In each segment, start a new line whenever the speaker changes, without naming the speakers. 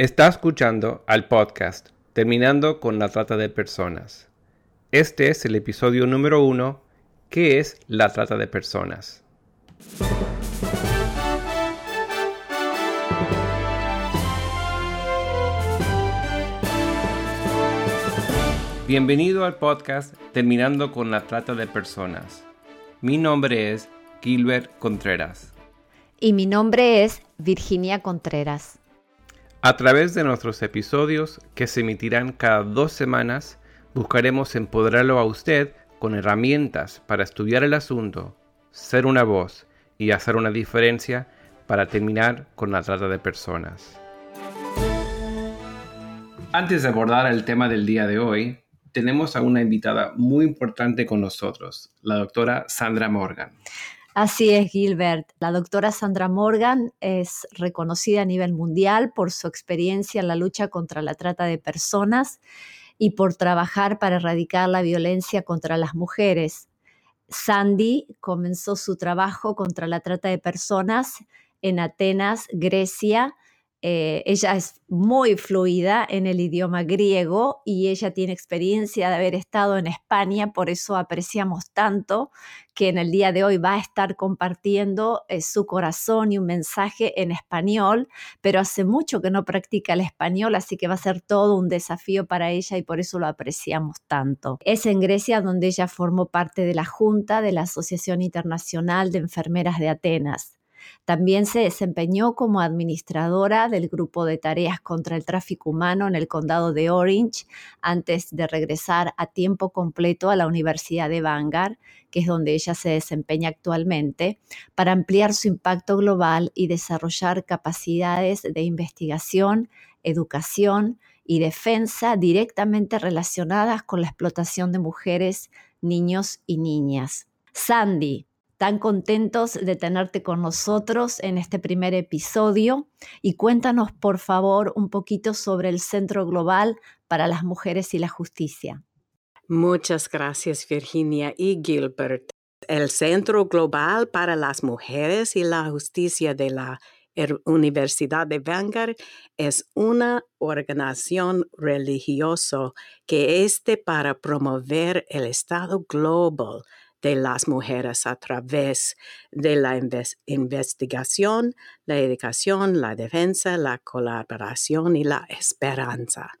Está escuchando al podcast Terminando con la trata de personas. Este es el episodio número uno, ¿qué es la trata de personas? Bienvenido al podcast Terminando con la trata de personas. Mi nombre es Gilbert Contreras.
Y mi nombre es Virginia Contreras.
A través de nuestros episodios, que se emitirán cada dos semanas, buscaremos empoderarlo a usted con herramientas para estudiar el asunto, ser una voz y hacer una diferencia para terminar con la trata de personas. Antes de abordar el tema del día de hoy, tenemos a una invitada muy importante con nosotros, la doctora Sandra Morgan.
Así es, Gilbert. La doctora Sandra Morgan es reconocida a nivel mundial por su experiencia en la lucha contra la trata de personas y por trabajar para erradicar la violencia contra las mujeres. Sandy comenzó su trabajo contra la trata de personas en Atenas, Grecia, eh, ella es muy fluida en el idioma griego y ella tiene experiencia de haber estado en España, por eso apreciamos tanto que en el día de hoy va a estar compartiendo eh, su corazón y un mensaje en español, pero hace mucho que no practica el español, así que va a ser todo un desafío para ella y por eso lo apreciamos tanto. Es en Grecia donde ella formó parte de la Junta de la Asociación Internacional de Enfermeras de Atenas. También se desempeñó como administradora del grupo de tareas contra el tráfico humano en el condado de Orange antes de regresar a tiempo completo a la Universidad de Vanguard, que es donde ella se desempeña actualmente, para ampliar su impacto global y desarrollar capacidades de investigación, educación y defensa directamente relacionadas con la explotación de mujeres, niños y niñas. Sandy, tan contentos de tenerte con nosotros en este primer episodio y cuéntanos por favor un poquito sobre el Centro Global para las Mujeres y la Justicia.
Muchas gracias Virginia y Gilbert. El Centro Global para las Mujeres y la Justicia de la Universidad de Vanguard es una organización religiosa que esté para promover el Estado global de las mujeres a través de la investigación, la educación, la defensa, la colaboración y la esperanza.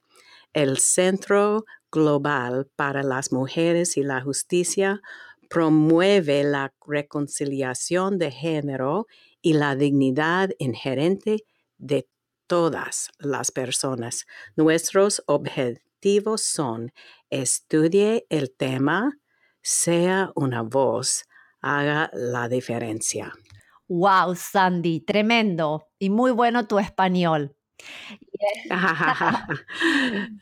El Centro Global para las Mujeres y la Justicia promueve la reconciliación de género y la dignidad inherente de todas las personas. Nuestros objetivos son estudie el tema, sea una voz, haga la diferencia.
Wow, Sandy, tremendo y muy bueno tu español. y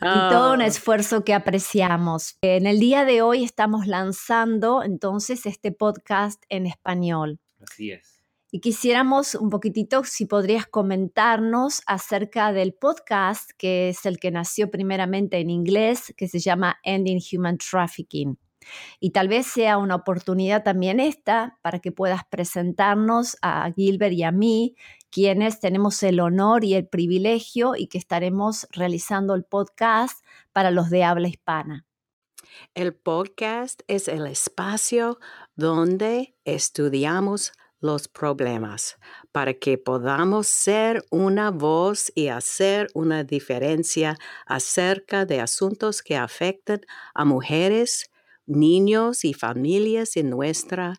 todo un ah. esfuerzo que apreciamos. En el día de hoy estamos lanzando entonces este podcast en español.
Así es.
Y quisiéramos un poquitito, si podrías comentarnos acerca del podcast, que es el que nació primeramente en inglés, que se llama Ending Human Trafficking. Y tal vez sea una oportunidad también esta para que puedas presentarnos a Gilbert y a mí, quienes tenemos el honor y el privilegio y que estaremos realizando el podcast para los de habla hispana.
El podcast es el espacio donde estudiamos los problemas para que podamos ser una voz y hacer una diferencia acerca de asuntos que afectan a mujeres, niños y familias en nuestras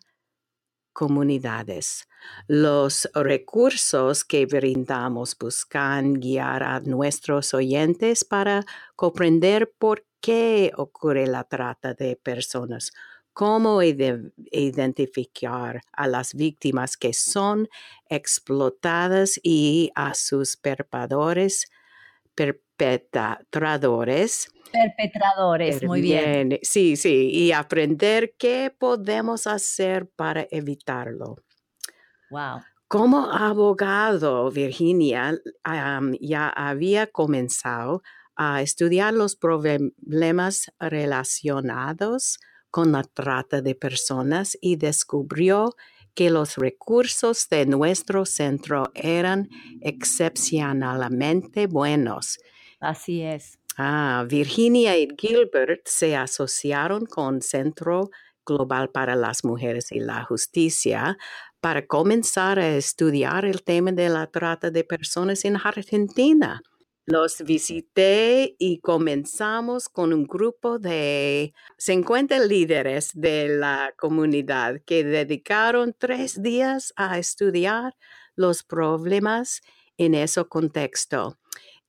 comunidades. Los recursos que brindamos buscan guiar a nuestros oyentes para comprender por qué ocurre la trata de personas, cómo identificar a las víctimas que son explotadas y a sus perpetradores, perpetradores
Perpetradores, muy bien.
Sí, sí, y aprender qué podemos hacer para evitarlo.
Wow.
Como abogado, Virginia ya había comenzado a estudiar los problemas relacionados con la trata de personas y descubrió que los recursos de nuestro centro eran excepcionalmente buenos.
Así es.
Ah, Virginia y Gilbert se asociaron con Centro Global para las Mujeres y la Justicia para comenzar a estudiar el tema de la trata de personas en Argentina. Los visité y comenzamos con un grupo de 50 líderes de la comunidad que dedicaron tres días a estudiar los problemas en ese contexto.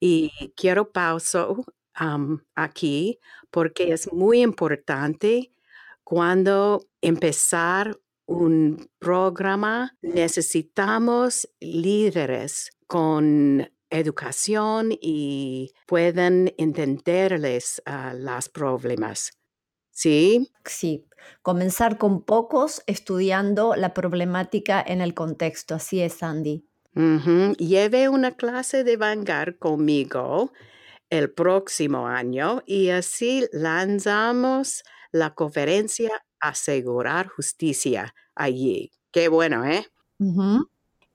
Y quiero pauso aquí porque es muy importante cuando empezar un programa necesitamos líderes con educación y pueden entenderles uh, los problemas. ¿Sí?
Sí, comenzar con pocos estudiando la problemática en el contexto. Así es, Sandy.
Lleve una clase de Vanguard conmigo el próximo año y así lanzamos la conferencia Asegurar Justicia allí. Qué bueno, ¿eh?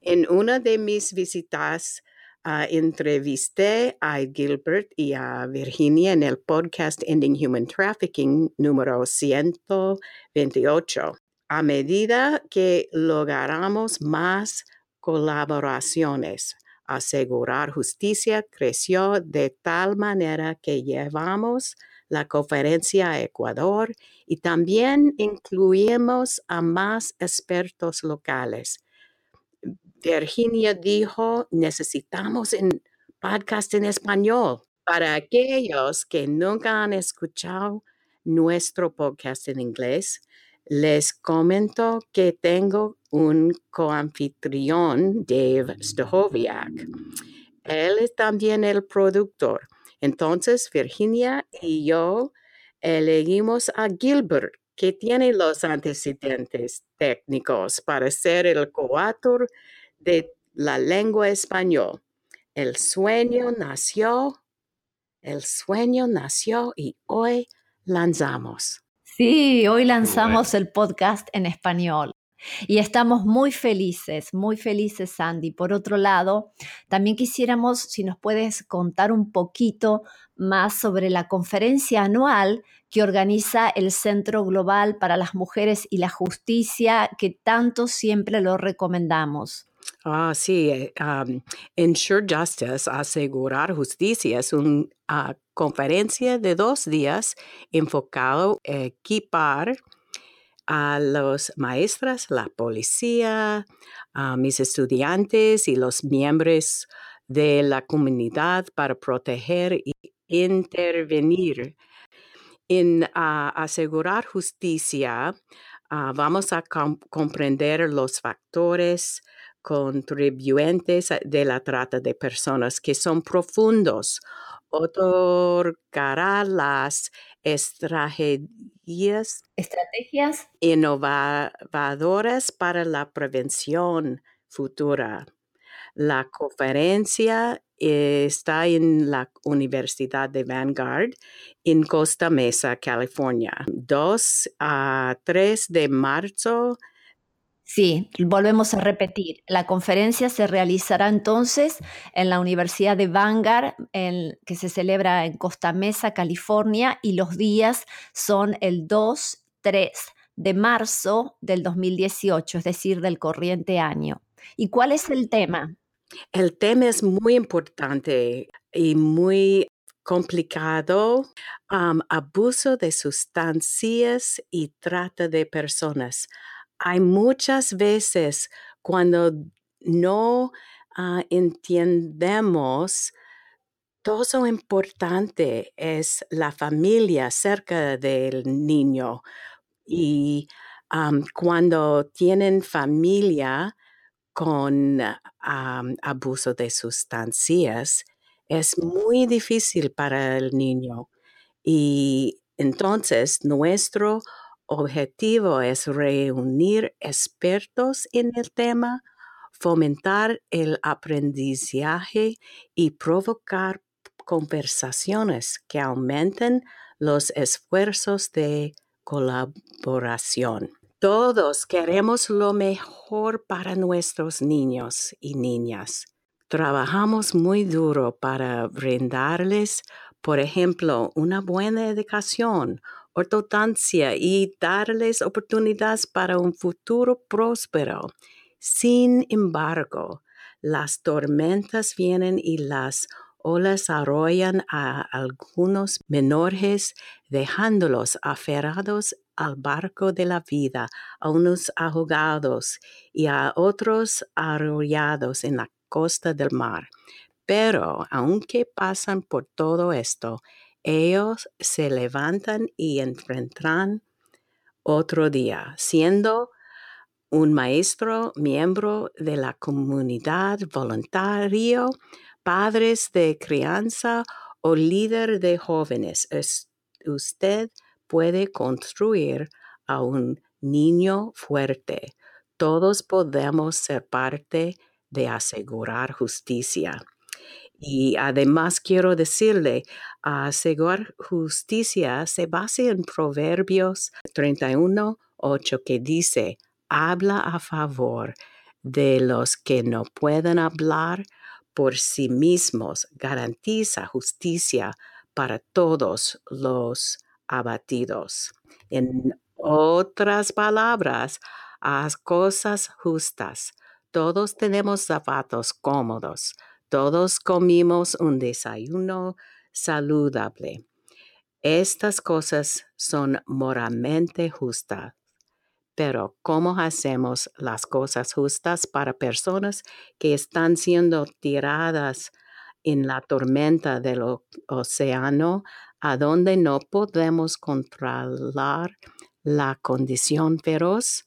En una de mis visitas Uh, entrevisté a Gilbert y a Virginia en el podcast Ending Human Trafficking número 128. A medida que logramos más colaboraciones, asegurar justicia creció de tal manera que llevamos la conferencia a Ecuador y también incluimos a más expertos locales Virginia dijo, necesitamos un podcast en español. Para aquellos que nunca han escuchado nuestro podcast en inglés, les comento que tengo un coanfitrión, Dave Stahoviak. Él es también el productor. Entonces, Virginia y yo elegimos a Gilbert, que tiene los antecedentes técnicos para ser el coautor de la lengua español. El sueño nació, el sueño nació y hoy lanzamos.
Sí, hoy lanzamos el podcast en español. Y estamos muy felices, muy felices, Sandy. Por otro lado, también quisiéramos, si nos puedes contar un poquito más sobre la conferencia anual que organiza el Centro Global para las Mujeres y la Justicia, que tanto siempre lo recomendamos.
Ah, sí, eh, Ensure Justice, asegurar justicia, es una ah, conferencia de dos días enfocado a equipar a los maestras, la policía, a mis estudiantes y los miembros de la comunidad para proteger y intervenir. En ah, asegurar justicia, vamos a comprender los factores contribuyentes de la trata de personas que son profundos. Otorgará las estrategias,
estrategias
innovadoras para la prevención futura. La conferencia está en la Universidad de Vanguard en Costa Mesa, California. 2 a 3 de marzo
Sí, volvemos a repetir. La conferencia se realizará entonces en la Universidad de Vanguard, que se celebra en Costa Mesa, California, y los días son el 2, 3 de marzo del 2018, es decir, del corriente año. ¿Y cuál es el tema?
El tema es muy importante y muy complicado. abuso de sustancias y trata de personas hay muchas veces cuando no ah, entendemos todo lo importante es la familia cerca del niño y cuando tienen familia con abuso de sustancias es muy difícil para el niño. Y entonces nuestro objetivo es reunir expertos en el tema, fomentar el aprendizaje y provocar conversaciones que aumenten los esfuerzos de colaboración. Todos queremos lo mejor para nuestros niños y niñas. Trabajamos muy duro para brindarles, por ejemplo, una buena educación, ortodoncia y darles oportunidades para un futuro próspero. Sin embargo, las tormentas vienen y las olas arrollan a algunos menores, dejándolos aferrados al barco de la vida, a unos ahogados y a otros arrollados en la costa del mar. Pero aunque pasan por todo esto, ellos se levantan y enfrentan otro día, siendo un maestro, miembro de la comunidad, voluntario, padres de crianza o líder de jóvenes. usted puede construir a un niño fuerte. Todos podemos ser parte de asegurar justicia. Y además quiero decirle, asegurar justicia se basa en Proverbios 31, 8 que dice, habla a favor de los que no pueden hablar por sí mismos, garantiza justicia para todos los abatidos. En otras palabras, haz cosas justas. Todos tenemos zapatos cómodos. Todos comimos un desayuno saludable. Estas cosas son moralmente justas. Pero ¿cómo hacemos las cosas justas para personas que están siendo tiradas en la tormenta del océano, a donde no podemos controlar la condición feroz?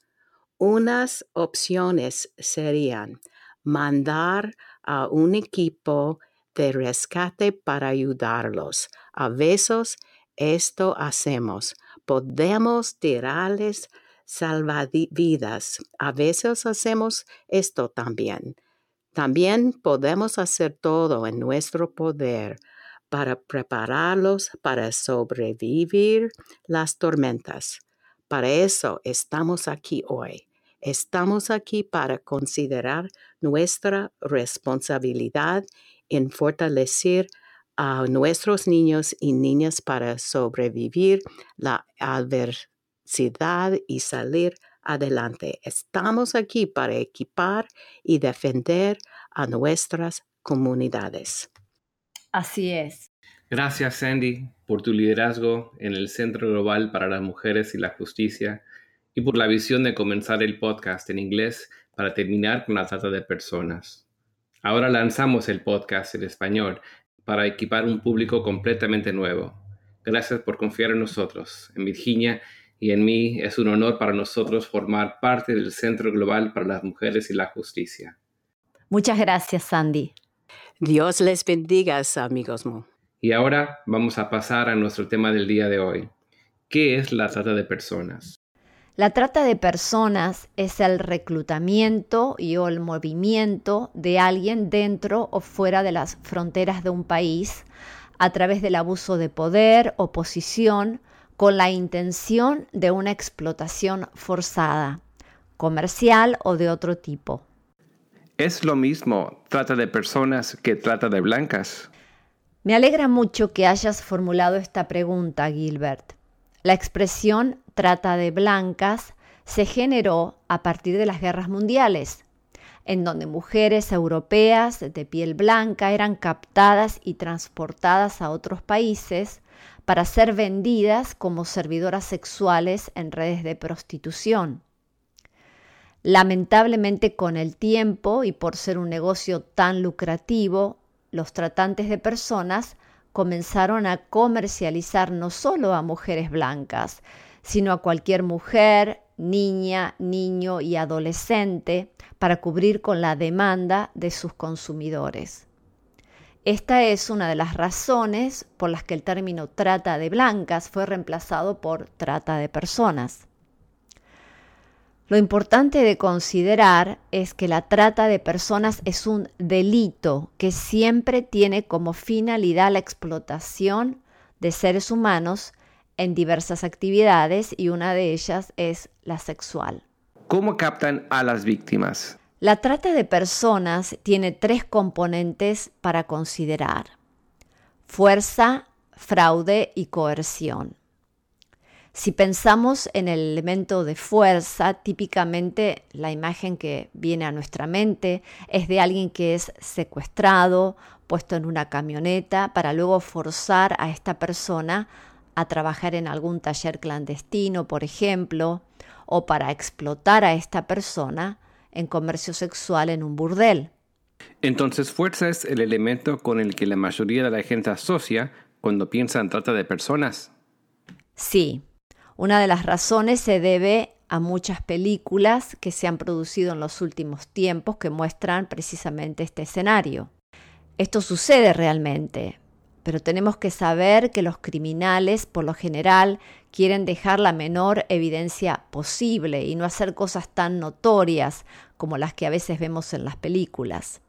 Unas opciones serían mandar a un equipo de rescate para ayudarlos. A veces esto hacemos. Podemos tirarles salvavidas. A veces hacemos esto también. También podemos hacer todo en nuestro poder para prepararlos para sobrevivir las tormentas. Para eso estamos aquí hoy. Estamos aquí para considerar nuestra responsabilidad en fortalecer a nuestros niños y niñas para sobrevivir la adversidad y salir adelante. Estamos aquí para equipar y defender a nuestras comunidades.
Así es.
Gracias, Sandy, por tu liderazgo en el Centro Global para las Mujeres y la Justicia y por la visión de comenzar el podcast en inglés para terminar con la trata de personas. Ahora lanzamos el podcast en español para equipar un público completamente nuevo. Gracias por confiar en nosotros. En Virginia y en mí es un honor para nosotros formar parte del Centro Global para las Mujeres y la Justicia.
Muchas gracias, Sandy.
Dios les bendiga, amigos.
Y ahora vamos a pasar a nuestro tema del día de hoy. ¿Qué es la trata de personas?
La trata de personas es el reclutamiento y o el movimiento de alguien dentro o fuera de las fronteras de un país a través del abuso de poder o posición con la intención de una explotación forzada, comercial o de otro tipo.
¿Es lo mismo trata de personas que trata de blancas?
Me alegra mucho que hayas formulado esta pregunta, Gilbert. La expresión trata de blancas se generó a partir de las guerras mundiales, en donde mujeres europeas de piel blanca eran captadas y transportadas a otros países para ser vendidas como servidoras sexuales en redes de prostitución. Lamentablemente con el tiempo y por ser un negocio tan lucrativo, los tratantes de personas comenzaron a comercializar no solo a mujeres blancas, sino a cualquier mujer, niña, niño y adolescente para cubrir con la demanda de sus consumidores. Esta es una de las razones por las que el término trata de blancas fue reemplazado por trata de personas. Lo importante de considerar es que la trata de personas es un delito que siempre tiene como finalidad la explotación de seres humanos en diversas actividades y una de ellas es la sexual.
¿Cómo captan a las víctimas?
La trata de personas tiene tres componentes para considerar. Fuerza, fraude y coerción. Si pensamos en el elemento de fuerza, típicamente la imagen que viene a nuestra mente es de alguien que es secuestrado, puesto en una camioneta, para luego forzar a esta persona a trabajar en algún taller clandestino, por ejemplo, o para explotar a esta persona en comercio sexual en un burdel.
Entonces, fuerza es el elemento con el que la mayoría de la gente asocia cuando piensa en trata de personas.
Sí, una de las razones se debe a muchas películas que se han producido en los últimos tiempos que muestran precisamente este escenario. Esto sucede realmente, pero tenemos que saber que los criminales, por lo general, quieren dejar la menor evidencia posible y no hacer cosas tan notorias como las que a veces vemos en las películas.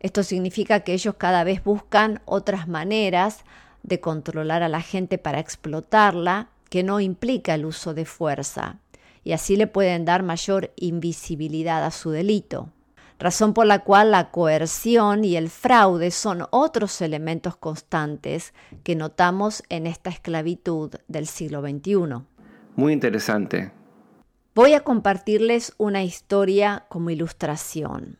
Esto significa que ellos cada vez buscan otras maneras de controlar a la gente para explotarla que no implica el uso de fuerza, y así le pueden dar mayor invisibilidad a su delito razón por la cual la coerción y el fraude son otros elementos constantes que notamos en esta esclavitud del siglo XXI.
Muy interesante.
Voy a compartirles una historia como ilustración.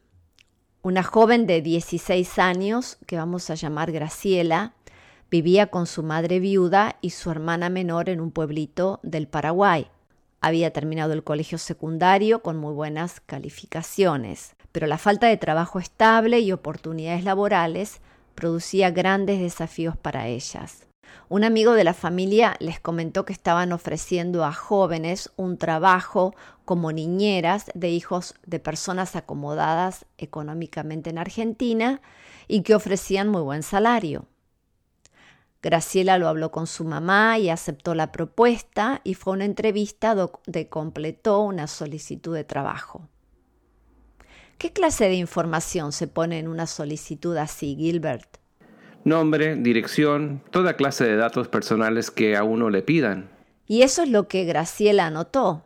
Una joven de 16 años, que vamos a llamar Graciela, vivía con su madre viuda y su hermana menor en un pueblito del Paraguay. Había terminado el colegio secundario con muy buenas calificaciones pero la falta de trabajo estable y oportunidades laborales producía grandes desafíos para ellas. Un amigo de la familia les comentó que estaban ofreciendo a jóvenes un trabajo como niñeras de hijos de personas acomodadas económicamente en Argentina y que ofrecían muy buen salario. Graciela lo habló con su mamá y aceptó la propuesta y fue una entrevista donde completó una solicitud de trabajo. ¿Qué clase de información se pone en una solicitud así, Gilbert?
Nombre, dirección, toda clase de datos personales que a uno le pidan.
Y eso es lo que Graciela anotó.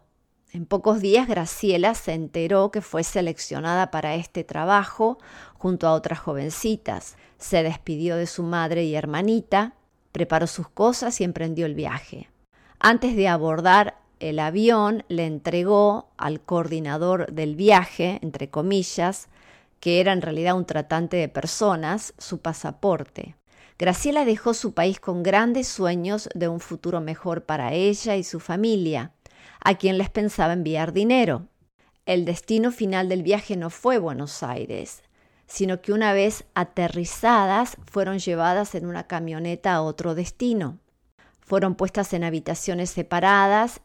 En pocos días Graciela se enteró que fue seleccionada para este trabajo junto a otras jovencitas. Se despidió de su madre y hermanita, preparó sus cosas y emprendió el viaje. Antes de abordar el avión le entregó al coordinador del viaje, entre comillas, que era en realidad un tratante de personas, su pasaporte. Graciela dejó su país con grandes sueños de un futuro mejor para ella y su familia, a quien les pensaba enviar dinero. El destino final del viaje no fue Buenos Aires, sino que una vez aterrizadas fueron llevadas en una camioneta a otro destino. Fueron puestas en habitaciones separadas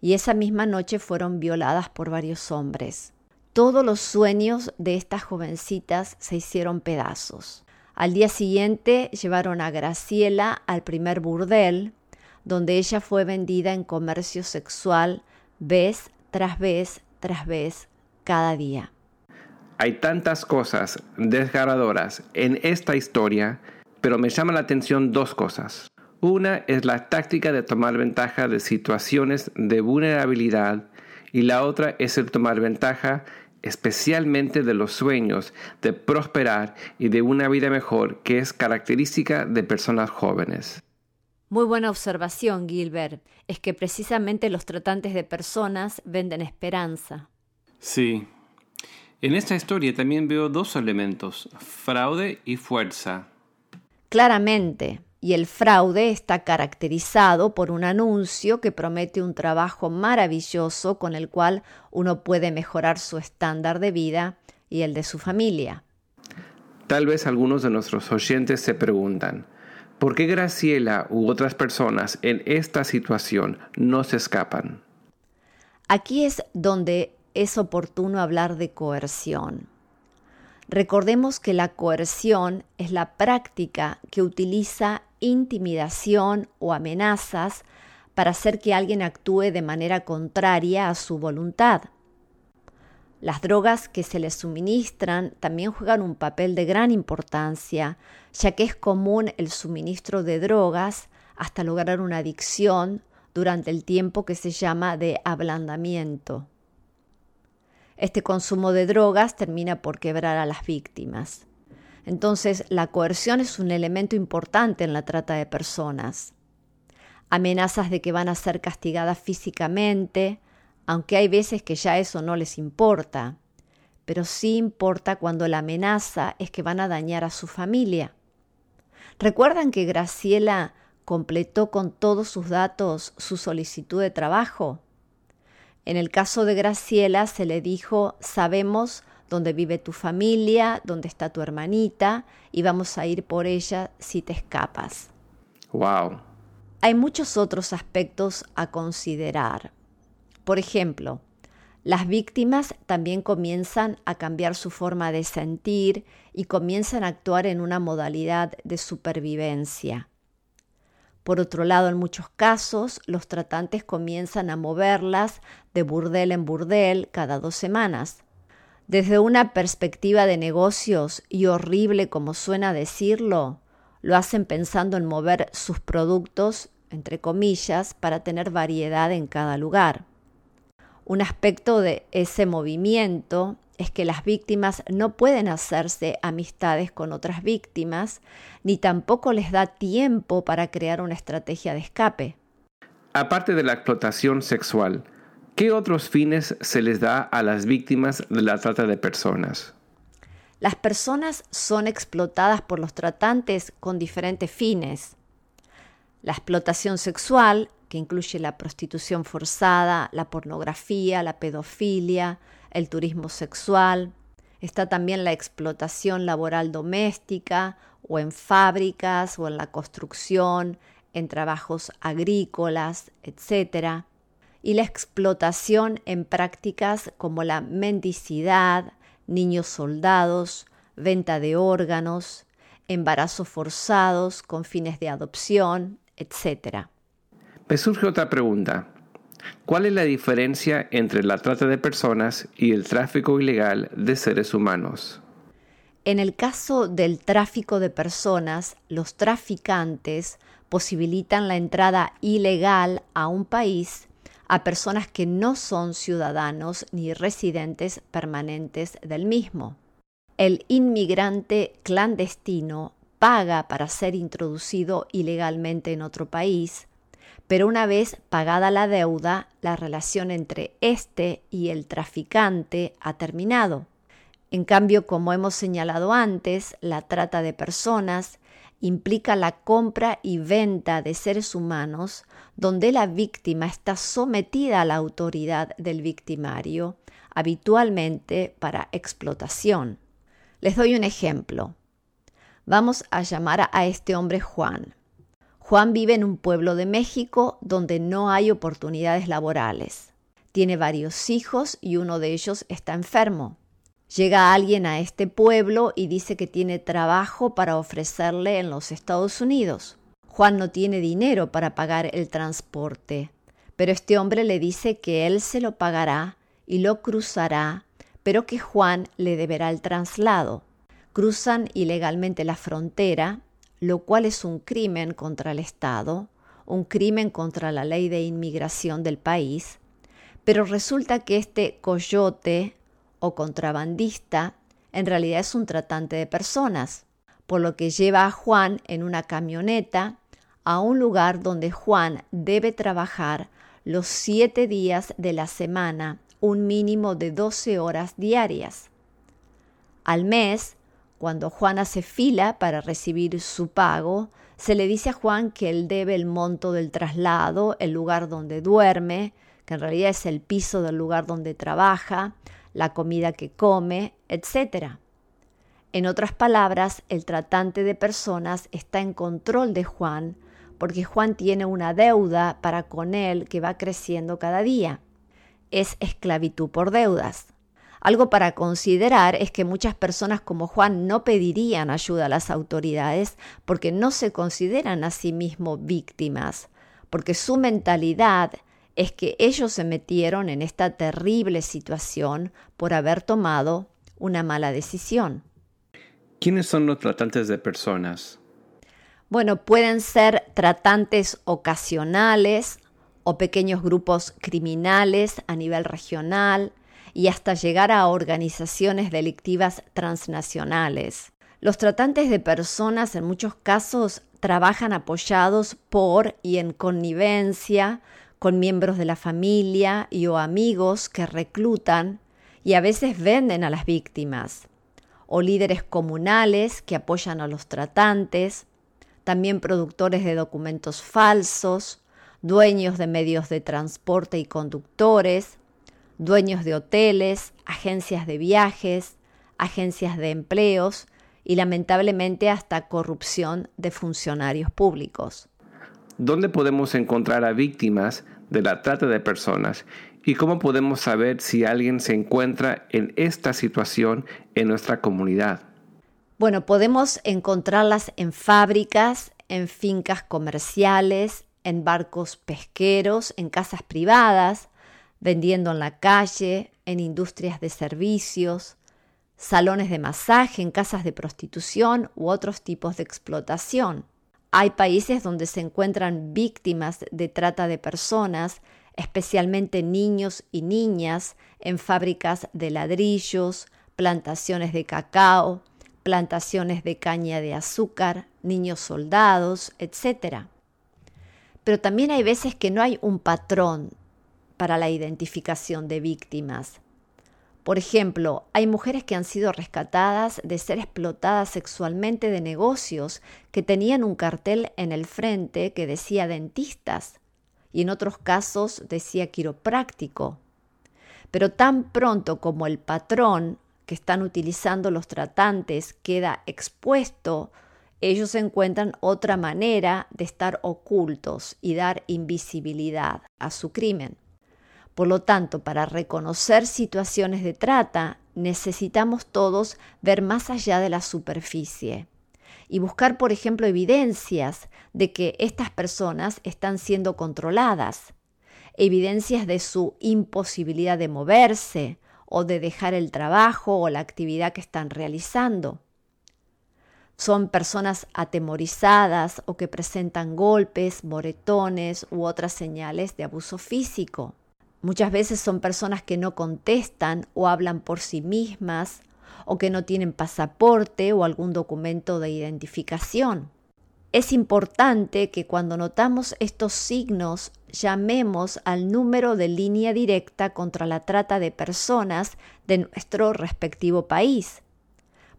y esa misma noche fueron violadas por varios hombres. Todos los sueños de estas jovencitas se hicieron pedazos. Al día siguiente llevaron a Graciela al primer burdel, donde ella fue vendida en comercio sexual vez tras vez tras vez cada día.
Hay tantas cosas desgarradoras en esta historia, pero me llama la atención dos cosas. Una es la táctica de tomar ventaja de situaciones de vulnerabilidad y la otra es el tomar ventaja especialmente de los sueños de prosperar y de una vida mejor que es característica de personas jóvenes.
Muy buena observación, Gilbert. Es que precisamente los tratantes de personas venden esperanza.
Sí. En esta historia también veo dos elementos, fraude y fuerza.
Claramente, y el fraude está caracterizado por un anuncio que promete un trabajo maravilloso con el cual uno puede mejorar su estándar de vida y el de su familia.
Tal vez algunos de nuestros oyentes se preguntan, ¿por qué Graciela u otras personas en esta situación no se escapan?
Aquí es donde es oportuno hablar de coerción. Recordemos que la coerción es la práctica que utiliza intimidación o amenazas para hacer que alguien actúe de manera contraria a su voluntad. Las drogas que se les suministran también juegan un papel de gran importancia, ya que es común el suministro de drogas hasta lograr una adicción durante el tiempo que se llama de ablandamiento. Este consumo de drogas termina por quebrar a las víctimas. Entonces, la coerción es un elemento importante en la trata de personas. Amenazas de que van a ser castigadas físicamente, aunque hay veces que ya eso no les importa, pero sí importa cuando la amenaza es que van a dañar a su familia. ¿Recuerdan que Graciela completó con todos sus datos su solicitud de trabajo? En el caso de Graciela se le dijo, sabemos dónde vive tu familia, dónde está tu hermanita, y vamos a ir por ella si te escapas.
Wow.
Hay muchos otros aspectos a considerar. Por ejemplo, las víctimas también comienzan a cambiar su forma de sentir y comienzan a actuar en una modalidad de supervivencia. Por otro lado, en muchos casos, los tratantes comienzan a moverlas de burdel en burdel cada dos semanas. Desde una perspectiva de negocios, y horrible como suena decirlo, lo hacen pensando en mover sus productos, entre comillas, para tener variedad en cada lugar. Un aspecto de ese movimiento es que las víctimas no pueden hacerse amistades con otras víctimas, ni tampoco les da tiempo para crear una estrategia de escape.
Aparte de la explotación sexual, ¿qué otros fines se les da a las víctimas de la trata de personas?
Las personas son explotadas por los tratantes con diferentes fines. La explotación sexual, que incluye la prostitución forzada, la pornografía, la pedofilia, el turismo sexual, está también la explotación laboral doméstica o en fábricas o en la construcción, en trabajos agrícolas, etc. Y la explotación en prácticas como la mendicidad, niños soldados, venta de órganos, embarazos forzados con fines de adopción, etc.
Me surge otra pregunta. ¿Cuál es la diferencia entre la trata de personas y el tráfico ilegal de seres humanos?
En el caso del tráfico de personas, los traficantes posibilitan la entrada ilegal a un país a personas que no son ciudadanos ni residentes permanentes del mismo. El inmigrante clandestino paga para ser introducido ilegalmente en otro país, pero una vez pagada la deuda, la relación entre éste y el traficante ha terminado. En cambio, como hemos señalado antes, la trata de personas implica la compra y venta de seres humanos donde la víctima está sometida a la autoridad del victimario, habitualmente para explotación. Les doy un ejemplo. Vamos a llamar a este hombre Juan. Juan vive en un pueblo de México donde no hay oportunidades laborales. Tiene varios hijos y uno de ellos está enfermo. Llega alguien a este pueblo y dice que tiene trabajo para ofrecerle en los Estados Unidos. Juan no tiene dinero para pagar el transporte, pero este hombre le dice que él se lo pagará y lo cruzará, pero que Juan le deberá el traslado. Cruzan ilegalmente la frontera lo cual es un crimen contra el Estado, un crimen contra la ley de inmigración del país, pero resulta que este coyote o contrabandista en realidad es un tratante de personas, por lo que lleva a Juan en una camioneta a un lugar donde Juan debe trabajar los siete días de la semana, un mínimo de 12 horas diarias. Al mes, cuando Juan hace fila para recibir su pago, se le dice a Juan que él debe el monto del traslado, el lugar donde duerme, que en realidad es el piso del lugar donde trabaja, la comida que come, etc. En otras palabras, el tratante de personas está en control de Juan porque Juan tiene una deuda para con él que va creciendo cada día. Es esclavitud por deudas. Algo para considerar es que muchas personas como Juan no pedirían ayuda a las autoridades porque no se consideran a sí mismos víctimas, porque su mentalidad es que ellos se metieron en esta terrible situación por haber tomado una mala decisión.
¿Quiénes son los tratantes de personas?
Bueno, pueden ser tratantes ocasionales o pequeños grupos criminales a nivel regional y hasta llegar a organizaciones delictivas transnacionales. Los tratantes de personas en muchos casos trabajan apoyados por y en connivencia con miembros de la familia y o amigos que reclutan y a veces venden a las víctimas, o líderes comunales que apoyan a los tratantes, también productores de documentos falsos, dueños de medios de transporte y conductores, dueños de hoteles, agencias de viajes, agencias de empleos y lamentablemente hasta corrupción de funcionarios públicos.
¿Dónde podemos encontrar a víctimas de la trata de personas y cómo podemos saber si alguien se encuentra en esta situación en nuestra comunidad?
Bueno, podemos encontrarlas en fábricas, en fincas comerciales, en barcos pesqueros, en casas privadas, vendiendo en la calle, en industrias de servicios, salones de masaje, en casas de prostitución u otros tipos de explotación. Hay países donde se encuentran víctimas de trata de personas, especialmente niños y niñas, en fábricas de ladrillos, plantaciones de cacao, plantaciones de caña de azúcar, niños soldados, etc. Pero también hay veces que no hay un patrón para la identificación de víctimas. Por ejemplo, hay mujeres que han sido rescatadas de ser explotadas sexualmente de negocios que tenían un cartel en el frente que decía dentistas y en otros casos decía quiropráctico. Pero tan pronto como el patrón que están utilizando los tratantes queda expuesto, ellos encuentran otra manera de estar ocultos y dar invisibilidad a su crimen. Por lo tanto, para reconocer situaciones de trata, necesitamos todos ver más allá de la superficie y buscar, por ejemplo, evidencias de que estas personas están siendo controladas, evidencias de su imposibilidad de moverse o de dejar el trabajo o la actividad que están realizando. Son personas atemorizadas o que presentan golpes, moretones u otras señales de abuso físico. Muchas veces son personas que no contestan o hablan por sí mismas o que no tienen pasaporte o algún documento de identificación. Es importante que cuando notamos estos signos llamemos al número de línea directa contra la trata de personas de nuestro respectivo país.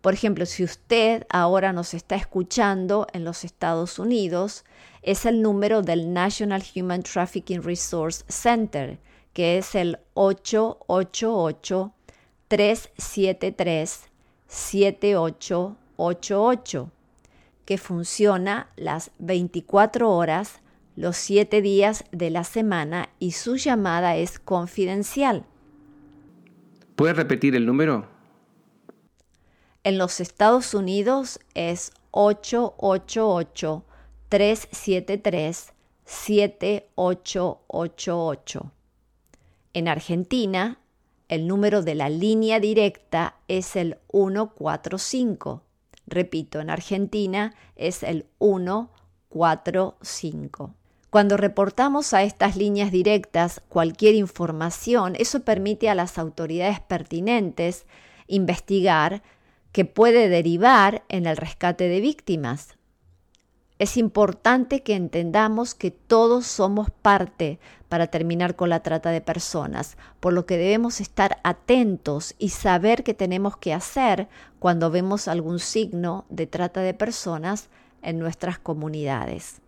Por ejemplo, si usted ahora nos está escuchando en los Estados Unidos, es el número del National Human Trafficking Resource Center, que es el 888-373-7888, que funciona las 24 horas, los 7 días de la semana y su llamada es confidencial.
¿Puede repetir el número?
En los Estados Unidos es 888 373 7888. En Argentina, el número de la línea directa es el 145. Repito, en Argentina es el 145. Cuando reportamos a estas líneas directas cualquier información, eso permite a las autoridades pertinentes investigar que puede derivar en el rescate de víctimas. Es importante que entendamos que todos somos parte para terminar con la trata de personas, por lo que debemos estar atentos y saber qué tenemos que hacer cuando vemos algún signo de trata de personas en nuestras comunidades.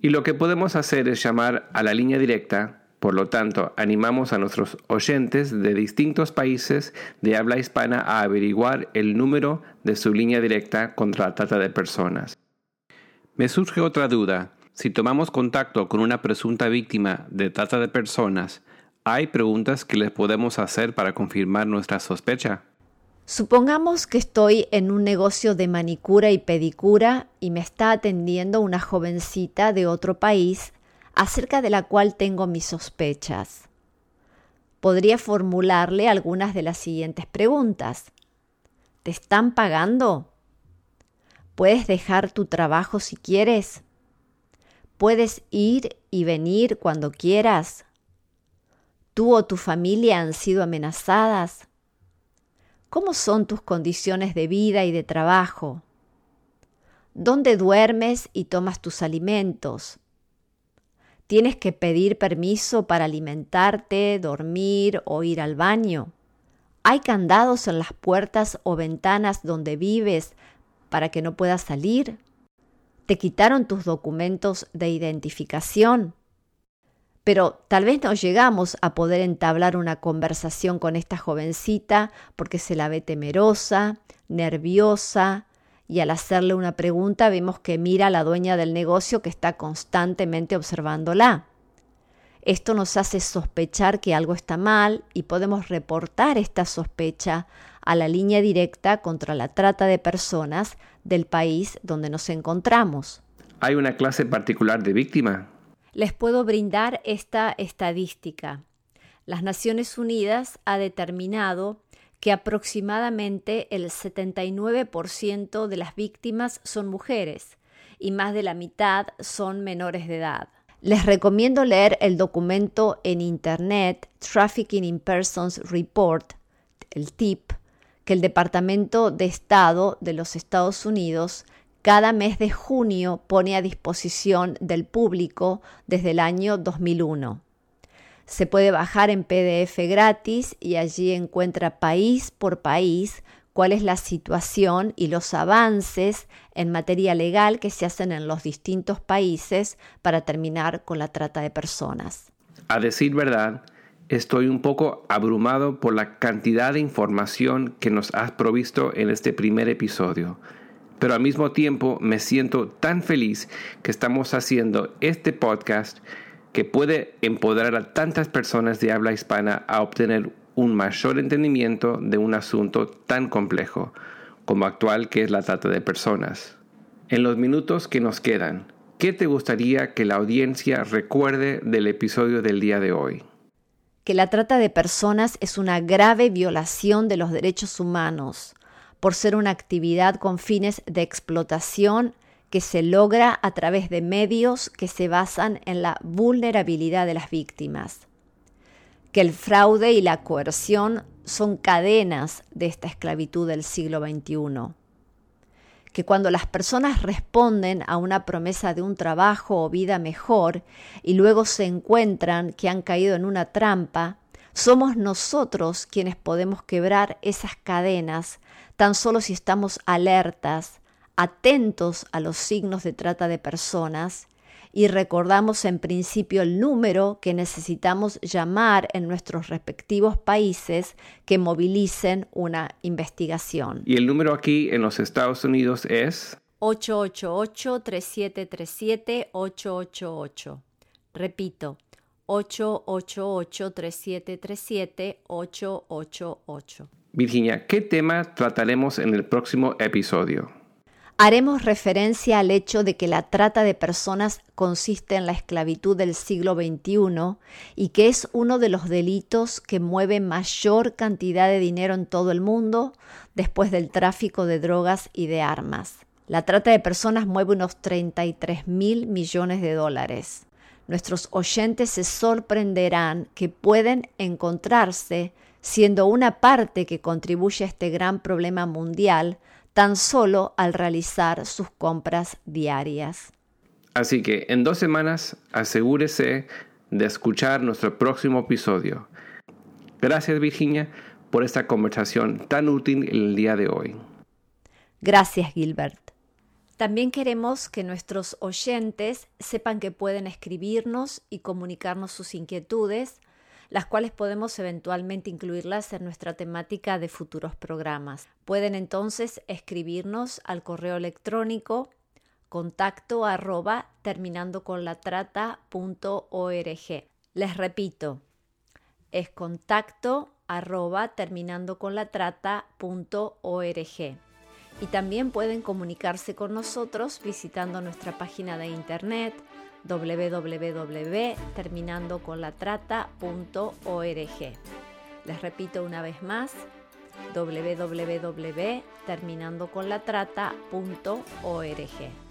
Y lo que podemos hacer es llamar a la línea directa, por lo tanto, animamos a nuestros oyentes de distintos países de habla hispana a averiguar el número de su línea directa contra la trata de personas. Me surge otra duda. Si tomamos contacto con una presunta víctima de trata de personas, ¿hay preguntas que les podemos hacer para confirmar nuestra sospecha?
Supongamos que estoy en un negocio de manicura y pedicura y me está atendiendo una jovencita de otro país acerca de la cual tengo mis sospechas. Podría formularle algunas de las siguientes preguntas. ¿Te están pagando? Puedes dejar tu trabajo si quieres. Puedes ir y venir cuando quieras. Tú o tu familia han sido amenazadas. ¿Cómo son tus condiciones de vida y de trabajo? ¿Dónde duermes y tomas tus alimentos? ¿Tienes que pedir permiso para alimentarte, dormir o ir al baño? ¿Hay candados en las puertas o ventanas donde vives para que no puedas salir? ¿Te quitaron tus documentos de identificación? Pero tal vez no llegamos a poder entablar una conversación con esta jovencita porque se la ve temerosa, nerviosa, y al hacerle una pregunta vemos que mira a la dueña del negocio que está constantemente observándola. Esto nos hace sospechar que algo está mal y podemos reportar esta sospecha a la línea directa contra la trata de personas del país donde nos encontramos.
¿Hay una clase particular de víctima?
Les puedo brindar esta estadística. Las Naciones Unidas ha determinado que aproximadamente el 79% de las víctimas son mujeres y más de la mitad son menores de edad. Les recomiendo leer el documento en Internet Trafficking in Persons Report, el TIP, que el Departamento de Estado de los Estados Unidos cada mes de junio pone a disposición del público desde el año 2001. Se puede bajar en PDF gratis y allí encuentra país por país cuál es la situación y los avances en materia legal que se hacen en los distintos países para terminar con la trata de personas.
A decir verdad, estoy un poco abrumado por la cantidad de información que nos has provisto en este primer episodio. Pero al mismo tiempo me siento tan feliz que estamos haciendo este podcast que puede empoderar a tantas personas de habla hispana a obtener un mayor entendimiento de un asunto tan complejo como actual que es la trata de personas. En los minutos que nos quedan, ¿qué te gustaría que la audiencia recuerde del episodio del día de hoy?
Que la trata de personas es una grave violación de los derechos humanos por ser una actividad con fines de explotación que se logra a través de medios que se basan en la vulnerabilidad de las víctimas, que el fraude y la coerción son cadenas de esta esclavitud del siglo XXI, que cuando las personas responden a una promesa de un trabajo o vida mejor y luego se encuentran que han caído en una trampa, somos nosotros quienes podemos quebrar esas cadenas tan solo si estamos alertas, atentos a los signos de trata de personas y recordamos en principio el número que necesitamos llamar en nuestros respectivos países que movilicen una investigación.
Y el número aquí en los Estados Unidos es
888-3737-888. Repito, 888-3737-888.
Virginia, ¿qué tema trataremos en el próximo episodio?
Haremos referencia al hecho de que la trata de personas consiste en la esclavitud del siglo XXI y que es uno de los delitos que mueve mayor cantidad de dinero en todo el mundo después del tráfico de drogas y de armas. La trata de personas mueve unos 33 mil millones de dólares. Nuestros oyentes se sorprenderán que pueden encontrarse siendo una parte que contribuye a este gran problema mundial tan solo al realizar sus compras diarias.
Así que en dos semanas asegúrese de escuchar nuestro próximo episodio. Gracias Virginia por esta conversación tan útil el día de hoy.
Gracias Gilbert. También queremos que nuestros oyentes sepan que pueden escribirnos y comunicarnos sus inquietudes las cuales podemos eventualmente incluirlas en nuestra temática de futuros programas. Pueden entonces escribirnos al correo electrónico contacto arroba terminando con la Les repito, es contacto arroba terminando con la Y también pueden comunicarse con nosotros visitando nuestra página de internet www.terminandoconlatrata.org. Les repito una vez más, www.terminandoconlatrata.org.